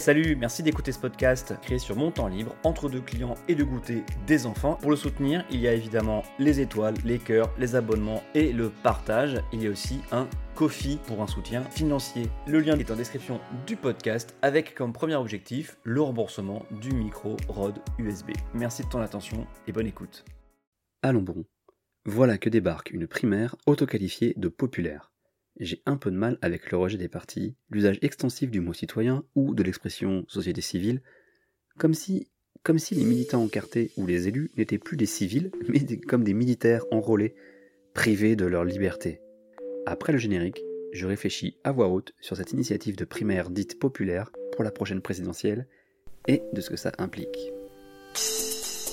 Salut, merci d'écouter ce podcast créé sur mon temps libre, entre deux clients et de goûter des enfants. Pour le soutenir, il y a évidemment les étoiles, les cœurs, les abonnements et le partage. Il y a aussi un Kofi pour un soutien financier. Le lien est en description du podcast avec comme premier objectif le remboursement du micro Rode USB. Merci de ton attention et bonne écoute. Allons bon. Voilà que débarque une primaire autoqualifiée de populaire. J'ai un peu de mal avec le rejet des partis, l'usage extensif du mot citoyen ou de l'expression société civile, comme si, comme si les militants encartés ou les élus n'étaient plus des civils, mais comme des militaires enrôlés, privés de leur liberté. Après le générique, je réfléchis à voix haute sur cette initiative de primaire dite populaire pour la prochaine présidentielle et de ce que ça implique.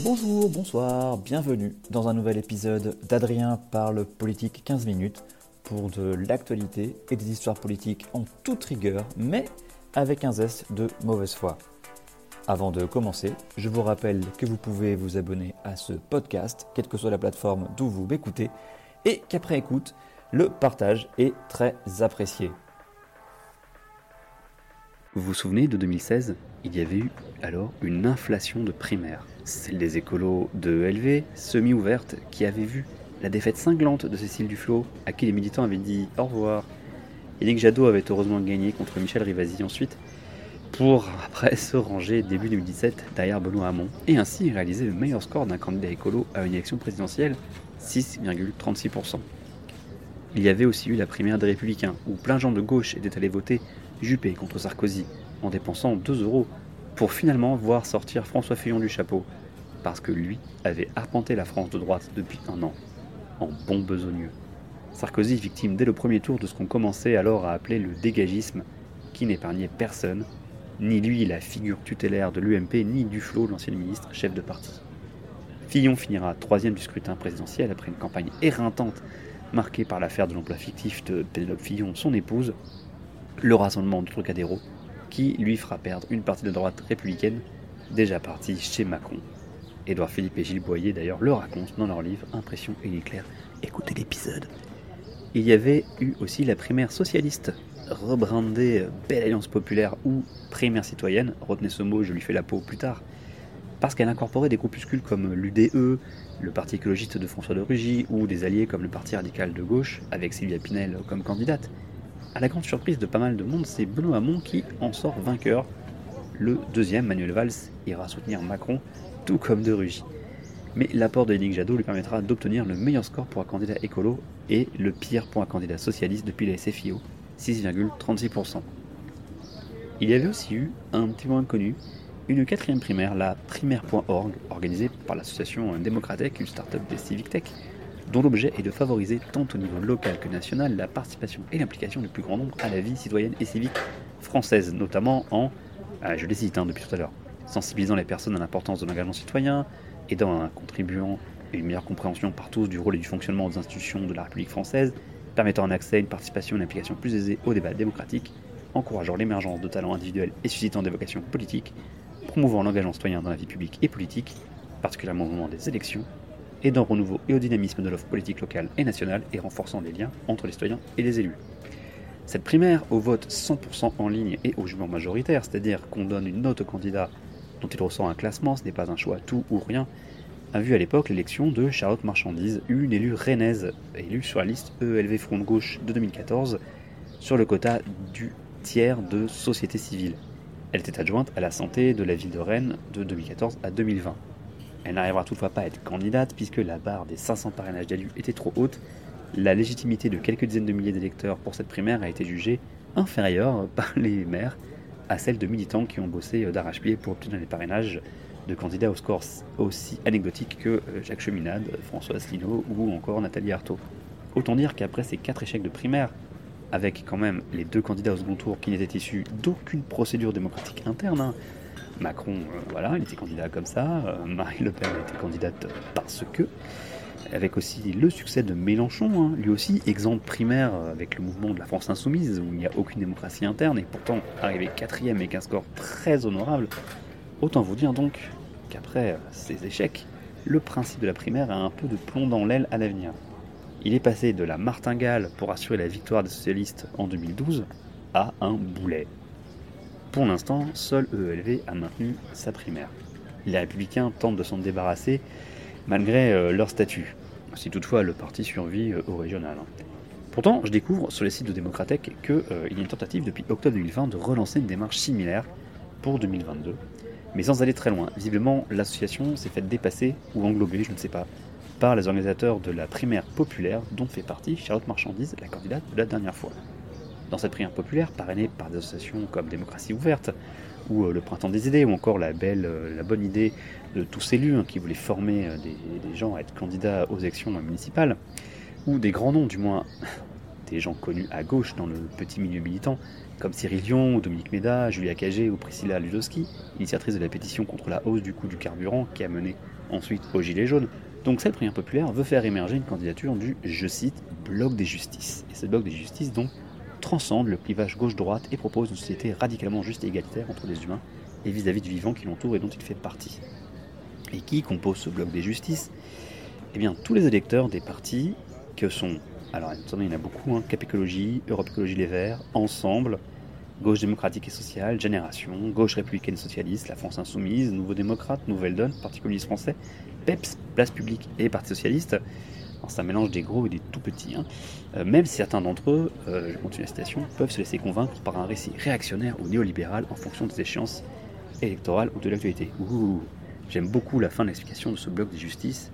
Bonjour, bonsoir, bienvenue dans un nouvel épisode d'Adrien parle politique 15 minutes pour de l'actualité et des histoires politiques en toute rigueur, mais avec un zeste de mauvaise foi. Avant de commencer, je vous rappelle que vous pouvez vous abonner à ce podcast, quelle que soit la plateforme d'où vous m'écoutez, et qu'après écoute, le partage est très apprécié. Vous vous souvenez de 2016 Il y avait eu alors une inflation de primaires. Celle des écolos de LV, semi-ouverte, qui avait vu la défaite cinglante de Cécile Duflot, à qui les militants avaient dit au revoir. Yannick Jadot avait heureusement gagné contre Michel Rivasi ensuite, pour après se ranger début 2017 derrière Benoît Hamon, et ainsi réaliser le meilleur score d'un candidat écolo à une élection présidentielle, 6,36%. Il y avait aussi eu la primaire des Républicains, où plein de gens de gauche étaient allés voter Juppé contre Sarkozy, en dépensant 2 euros, pour finalement voir sortir François Fillon du chapeau, parce que lui avait arpenté la France de droite depuis un an, en bon besogneux. Sarkozy victime dès le premier tour de ce qu'on commençait alors à appeler le dégagisme, qui n'épargnait personne, ni lui la figure tutélaire de l'UMP, ni Duflot l'ancien ministre chef de parti. Fillon finira troisième du scrutin présidentiel après une campagne éreintante marquée par l'affaire de l'emploi fictif de Pénélope Fillon, son épouse, le rassemblement de Trocadéro, qui lui fera perdre une partie de droite républicaine déjà partie chez Macron. Édouard Philippe et Gilles Boyer d'ailleurs le racontent dans leur livre Impression éclair. Écoutez l'épisode. Il y avait eu aussi la primaire socialiste, rebrandée Belle Alliance Populaire ou primaire citoyenne, retenez ce mot, je lui fais la peau plus tard, parce qu'elle incorporait des groupuscules comme l'UDE, le parti écologiste de François de Rugy ou des alliés comme le parti radical de gauche, avec Sylvia Pinel comme candidate. À la grande surprise de pas mal de monde, c'est Benoît Hamon qui en sort vainqueur. Le deuxième, Manuel Valls, ira soutenir Macron, tout comme de Rugy. Mais l'apport de Yannick Jadot lui permettra d'obtenir le meilleur score pour un candidat écolo et le pire pour un candidat socialiste depuis la SFIO, 6,36%. Il y avait aussi eu un petit moins connu, une quatrième primaire, la primaire.org, organisée par l'association Démocratec, une start-up des Civic Tech, dont l'objet est de favoriser tant au niveau local que national la participation et l'implication du plus grand nombre à la vie citoyenne et civique française, notamment en, ah, je les cite hein, depuis tout à l'heure, sensibilisant les personnes à l'importance de l'engagement citoyen, aidant un contribuant à une meilleure compréhension par tous du rôle et du fonctionnement des institutions de la République française, permettant un accès, une participation et une implication plus aisée au débat démocratique, encourageant l'émergence de talents individuels et suscitant des vocations politiques, promouvant l'engagement citoyen dans la vie publique et politique, particulièrement au moment des élections, aidant au renouveau et au dynamisme de l'offre politique locale et nationale et renforçant les liens entre les citoyens et les élus. Cette primaire, au vote 100% en ligne et au jugement majoritaire, c'est-à-dire qu'on donne une note au candidat dont il ressent un classement, ce n'est pas un choix tout ou rien, a vu à l'époque l'élection de Charlotte Marchandise, une élue rennaise, élue sur la liste ELV Front de Gauche de 2014, sur le quota du tiers de société civile. Elle était adjointe à la santé de la ville de Rennes de 2014 à 2020. Elle n'arrivera toutefois pas à être candidate puisque la barre des 500 parrainages d'élus était trop haute. La légitimité de quelques dizaines de milliers d'électeurs pour cette primaire a été jugée inférieure par les maires à celle de militants qui ont bossé d'arrache-pied pour obtenir les parrainages de candidats au score aussi anecdotiques que Jacques Cheminade, François Asselineau ou encore Nathalie Arthaud. Autant dire qu'après ces quatre échecs de primaire, avec quand même les deux candidats au second tour qui n'étaient issus d'aucune procédure démocratique interne, hein, Macron, euh, voilà, il était candidat comme ça, euh, Marie Le Pen était candidate parce que, avec aussi le succès de Mélenchon, hein, lui aussi exemple primaire avec le mouvement de la France insoumise, où il n'y a aucune démocratie interne, et pourtant arrivé quatrième avec un score très honorable, autant vous dire donc qu'après ces échecs, le principe de la primaire a un peu de plomb dans l'aile à l'avenir. Il est passé de la martingale pour assurer la victoire des socialistes en 2012 à un boulet. Pour l'instant, seul EELV a maintenu sa primaire. Les républicains tentent de s'en débarrasser malgré euh, leur statut, si toutefois le parti survit euh, au régional. Hein. Pourtant, je découvre sur les sites de Démocratec qu'il euh, y a une tentative depuis octobre 2020 de relancer une démarche similaire pour 2022, mais sans aller très loin. Visiblement, l'association s'est faite dépasser ou englober, je ne sais pas, par les organisateurs de la primaire populaire dont fait partie Charlotte Marchandise, la candidate de la dernière fois. Dans cette primaire populaire, parrainée par des associations comme Démocratie ouverte, ou euh, le Printemps des idées, ou encore la belle, euh, la bonne idée de tous élus hein, qui voulaient former euh, des, gens à être candidats aux élections municipales, ou des grands noms du moins, des gens connus à gauche dans le petit milieu militant, comme Cyril Dion, ou Dominique Méda, Julia Cagé ou Priscilla Ludowski, initiatrice de la pétition contre la hausse du coût du carburant qui a mené ensuite au Gilet jaune. Donc cette primaire populaire veut faire émerger une candidature du, je cite, Bloc des Justices. Et ce Bloc des Justices, donc, transcende le clivage gauche-droite et propose une société radicalement juste et égalitaire entre les humains et vis-à-vis du vivant qui l'entoure et dont il fait partie. Et qui compose ce bloc des justices? Eh bien, tous les électeurs des partis que sont, alors il y en a beaucoup, hein, Cap Écologie, Europe Écologie Les Verts, Ensemble, Gauche démocratique et sociale, Génération, Gauche républicaine socialiste, La France insoumise, Nouveau démocrate, Nouvelle Donne, Parti communiste français, PEPS, Place publique et Parti socialiste, c'est un mélange des gros et des tout petits. Hein. Euh, même certains d'entre eux, euh, je continue la citation, peuvent se laisser convaincre par un récit réactionnaire ou néolibéral en fonction des échéances électorales ou de l'actualité. J'aime beaucoup la fin de l'explication de ce bloc des justices.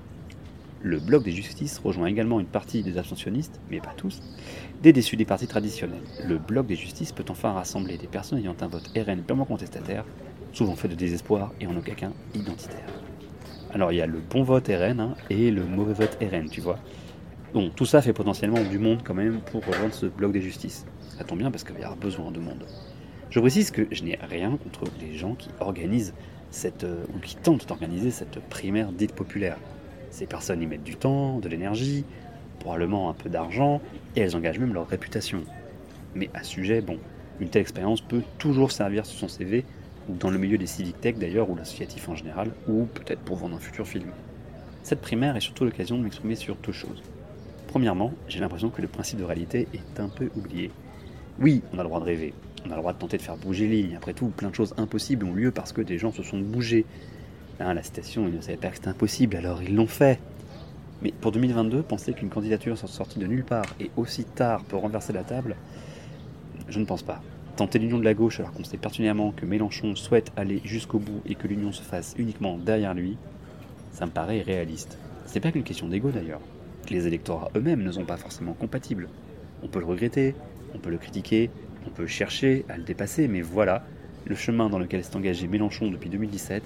Le bloc des justices rejoint également une partie des abstentionnistes, mais pas tous, des déçus des partis traditionnels. Le bloc des justices peut enfin rassembler des personnes ayant un vote RN purement contestataire, souvent fait de désespoir et en aucun cas identitaire. Alors il y a le bon vote RN hein, et le mauvais vote RN, tu vois. Bon, tout ça fait potentiellement du monde quand même pour rejoindre ce bloc des justices. Ça tombe bien parce qu'il y aura besoin de monde. Je précise que je n'ai rien contre les gens qui organisent cette, euh, ou qui tentent d'organiser cette primaire dite populaire. Ces personnes y mettent du temps, de l'énergie, probablement un peu d'argent, et elles engagent même leur réputation. Mais à sujet, bon, une telle expérience peut toujours servir sur son CV dans le milieu des civic tech d'ailleurs, ou l'associatif en général, ou peut-être pour vendre un futur film. Cette primaire est surtout l'occasion de m'exprimer sur deux choses. Premièrement, j'ai l'impression que le principe de réalité est un peu oublié. Oui, on a le droit de rêver, on a le droit de tenter de faire bouger les lignes, après tout, plein de choses impossibles ont lieu parce que des gens se sont bougés. Hein, la citation, ils ne savaient pas que c'était impossible, alors ils l'ont fait. Mais pour 2022, penser qu'une candidature sortie de nulle part et aussi tard peut renverser la table, je ne pense pas. Tenter l'union de la gauche alors qu'on sait pertinemment que Mélenchon souhaite aller jusqu'au bout et que l'union se fasse uniquement derrière lui, ça me paraît réaliste. C'est pas qu'une question d'ego d'ailleurs. Les électorats eux-mêmes ne sont pas forcément compatibles. On peut le regretter, on peut le critiquer, on peut chercher à le dépasser, mais voilà le chemin dans lequel s'est engagé Mélenchon depuis 2017,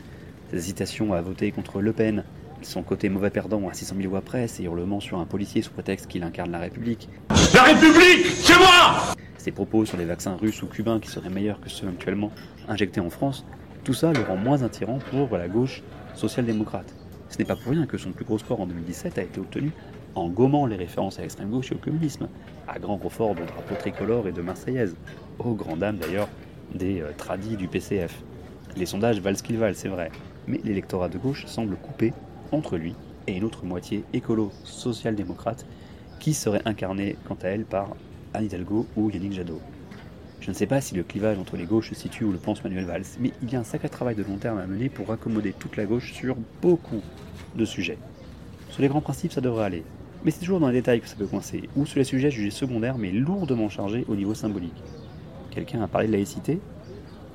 ses hésitations à voter contre Le Pen, son côté mauvais perdant à 600 000 voix presse et hurlements sur un policier sous prétexte qu'il incarne la République. La République, c'est moi ses propos sur les vaccins russes ou cubains qui seraient meilleurs que ceux actuellement injectés en France, tout ça le rend moins attirant pour la gauche social-démocrate. Ce n'est pas pour rien que son plus gros score en 2017 a été obtenu en gommant les références à l'extrême gauche et au communisme, à grand confort de drapeaux tricolores et de marseillaise, aux grandes dames d'ailleurs des euh, tradis du PCF. Les sondages valent ce qu'ils valent, c'est vrai, mais l'électorat de gauche semble coupé entre lui et une autre moitié écolo social-démocrate qui serait incarnée quant à elle par Anne Hidalgo ou Yannick Jadot. Je ne sais pas si le clivage entre les gauches se situe où le pense Manuel Valls, mais il y a un sacré travail de long terme à mener pour accommoder toute la gauche sur beaucoup de sujets. Sur les grands principes, ça devrait aller, mais c'est toujours dans les détails que ça peut coincer, ou sur les sujets jugés secondaires mais lourdement chargés au niveau symbolique. Quelqu'un a parlé de laïcité?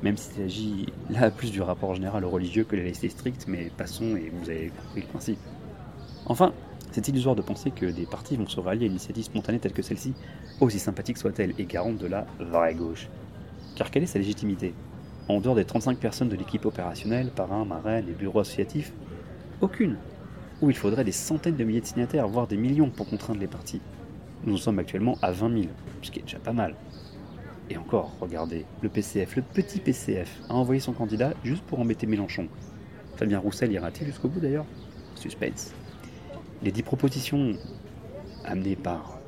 Même s'il s'agit là plus du rapport général au religieux que la laïcité stricte, mais passons et vous avez compris le principe. Enfin, c'est illusoire de penser que des partis vont se rallier à une initiative spontanée telle que celle-ci, aussi sympathique soit-elle et garante de la vraie gauche. Car quelle est sa légitimité? En dehors des 35 personnes de l'équipe opérationnelle, parrain, marraine et bureaux associatifs Aucune Ou il faudrait des centaines de milliers de signataires, voire des millions pour contraindre les partis. Nous en sommes actuellement à 20 000, ce qui est déjà pas mal. Et encore, regardez, le PCF, le petit PCF, a envoyé son candidat juste pour embêter Mélenchon. Fabien Roussel ira-t-il jusqu'au bout d'ailleurs? Suspense. Les dix propositions amenées par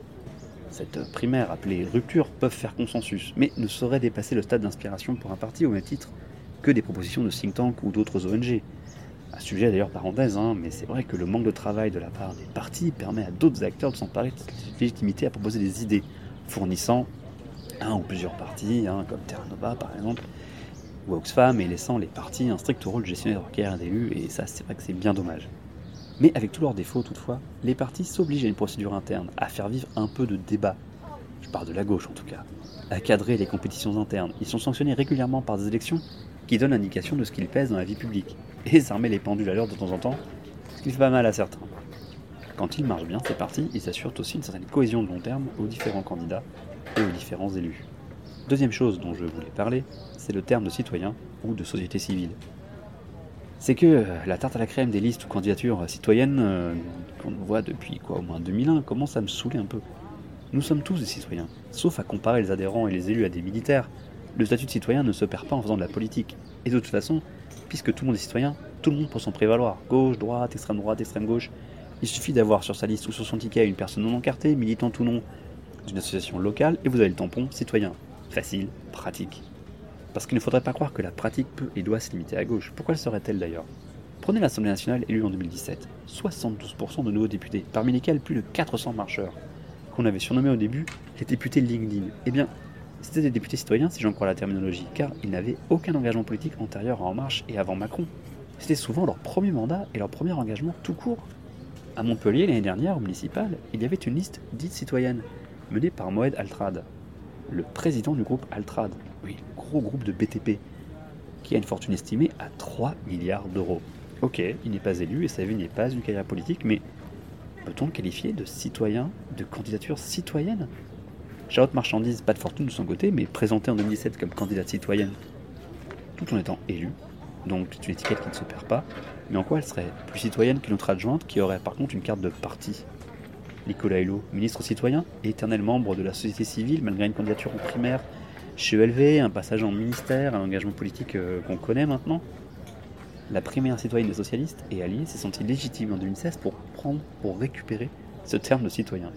cette primaire appelée rupture peuvent faire consensus, mais ne sauraient dépasser le stade d'inspiration pour un parti au même titre que des propositions de think tank ou d'autres ONG. Un sujet d'ailleurs parenthèse, hein, mais c'est vrai que le manque de travail de la part des partis permet à d'autres acteurs de s'emparer de cette légitimité à proposer des idées, fournissant un ou plusieurs partis, hein, comme Terra Nova par exemple, ou Oxfam et laissant les partis un strict rôle de gestionnaire de carrière d'élus, et ça c'est vrai que c'est bien dommage. Mais avec tous leurs défauts toutefois, les partis s'obligent à une procédure interne, à faire vivre un peu de débat, je parle de la gauche en tout cas, à cadrer les compétitions internes. Ils sont sanctionnés régulièrement par des élections qui donnent l'indication de ce qu'ils pèsent dans la vie publique, et ça remet les pendules à l'heure de temps en temps, ce qui fait pas mal à certains. Quand ils marchent bien, ces partis, ils assurent aussi une certaine cohésion de long terme aux différents candidats aux différents élus. Deuxième chose dont je voulais parler, c'est le terme de citoyen ou de société civile. C'est que euh, la tarte à la crème des listes ou candidatures citoyennes euh, qu'on voit depuis quoi au moins 2001 commence à me saouler un peu. Nous sommes tous des citoyens, sauf à comparer les adhérents et les élus à des militaires. Le statut de citoyen ne se perd pas en faisant de la politique. Et de toute façon, puisque tout le monde est citoyen, tout le monde peut s'en prévaloir. Gauche, droite, extrême droite, extrême gauche. Il suffit d'avoir sur sa liste ou sur son ticket une personne non encartée, militante ou non, d'une association locale, et vous avez le tampon citoyen. Facile, pratique. Parce qu'il ne faudrait pas croire que la pratique peut et doit se limiter à gauche. Pourquoi le serait-elle d'ailleurs? Prenez l'Assemblée nationale élue en 2017. 72% de nouveaux députés, parmi lesquels plus de 400 marcheurs, qu'on avait surnommés au début les députés LinkedIn. Eh bien, c'était des députés citoyens, si j'en crois la terminologie, car ils n'avaient aucun engagement politique antérieur à En Marche et avant Macron. C'était souvent leur premier mandat et leur premier engagement tout court. À Montpellier, l'année dernière, au municipal, il y avait une liste dite citoyenne, menée par Moed Altrad, le président du groupe Altrad, oui, gros groupe de BTP, qui a une fortune estimée à 3 milliards d'euros. Ok, il n'est pas élu et sa vie n'est pas une carrière politique, mais peut-on le qualifier de citoyen, de candidature citoyenne? Charlotte Marchandise, pas de fortune de son côté, mais présentée en 2017 comme candidate citoyenne, tout en étant élue, donc c'est une étiquette qui ne se perd pas, mais en quoi elle serait plus citoyenne qu'une autre adjointe qui aurait par contre une carte de parti? Nicolas Hulot, ministre citoyen éternel membre de la société civile, malgré une candidature en primaire chez ELV, un passage en ministère, un engagement politique euh, qu'on connaît maintenant. La primaire citoyenne des socialistes et alliés s'est sentie légitime en 2016 pour prendre, pour récupérer ce terme de citoyen.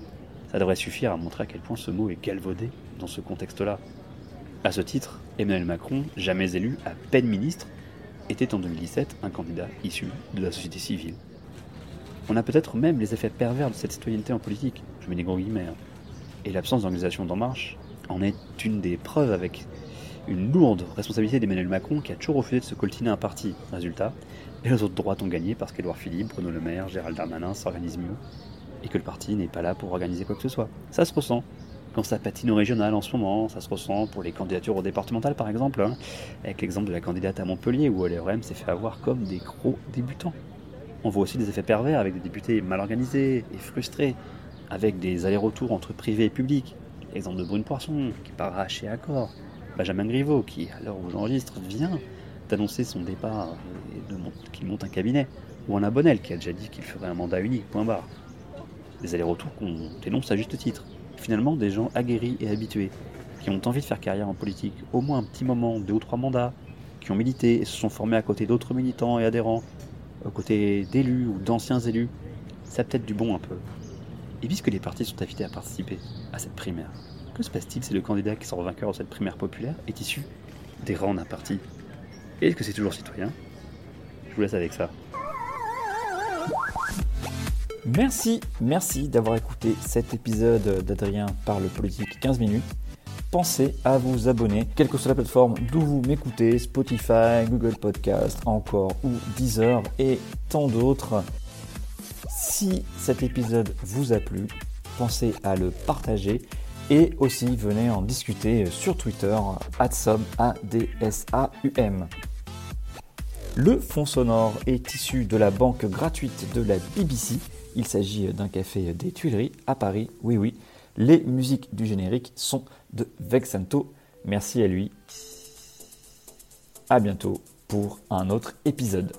Ça devrait suffire à montrer à quel point ce mot est galvaudé dans ce contexte-là. À ce titre, Emmanuel Macron, jamais élu, à peine ministre, était en 2017 un candidat issu de la société civile. On a peut-être même les effets pervers de cette citoyenneté en politique, je mets des gros guillemets, hein. et l'absence d'organisation d'En Marche en est une des preuves avec une lourde responsabilité d'Emmanuel Macron qui a toujours refusé de se coltiner un parti. Résultat, les autres droites ont gagné parce qu'Edouard Philippe, Bruno Le Maire, Gérald Darmanin s'organisent mieux et que le parti n'est pas là pour organiser quoi que ce soit. Ça se ressent. Quand ça patine au régional en ce moment, ça se ressent pour les candidatures au départemental par exemple, hein, avec l'exemple de la candidate à Montpellier où LRM s'est fait avoir comme des gros débutants. On voit aussi des effets pervers avec des députés mal organisés et frustrés, avec des allers-retours entre privé et public. L'exemple de Brune Poisson, qui part chez Accor. Benjamin Griveaux, qui, à l'heure où j'enregistre, vient d'annoncer son départ et qu'il monte un cabinet. Ou un Bonnel, qui a déjà dit qu'il ferait un mandat unique, point barre. Des allers-retours qu'on dénonce à juste titre. Finalement, des gens aguerris et habitués, qui ont envie de faire carrière en politique, au moins un petit moment, deux ou trois mandats, qui ont milité et se sont formés à côté d'autres militants et adhérents, aux côtés d'élus ou d'anciens élus, ça a peut-être du bon un peu. Et puisque les partis sont invités à participer à cette primaire, que se passe-t-il? Si le candidat qui sort vainqueur de cette primaire populaire est issu des rangs d'un parti Est-ce que c'est toujours citoyen? Je vous laisse avec ça. Merci, merci d'avoir écouté cet épisode d'Adrien parle politique 15 minutes pensez à vous abonner, quelle que soit la plateforme d'où vous m'écoutez, Spotify, Google Podcast, encore ou Deezer et tant d'autres. Si cet épisode vous a plu, pensez à le partager et aussi venez en discuter sur Twitter, ADSAUM. Le fond sonore est issu de la banque gratuite de la BBC. Il s'agit d'un café des Tuileries à Paris, oui oui. Les musiques du générique sont de Vexanto. Merci à lui. À bientôt pour un autre épisode.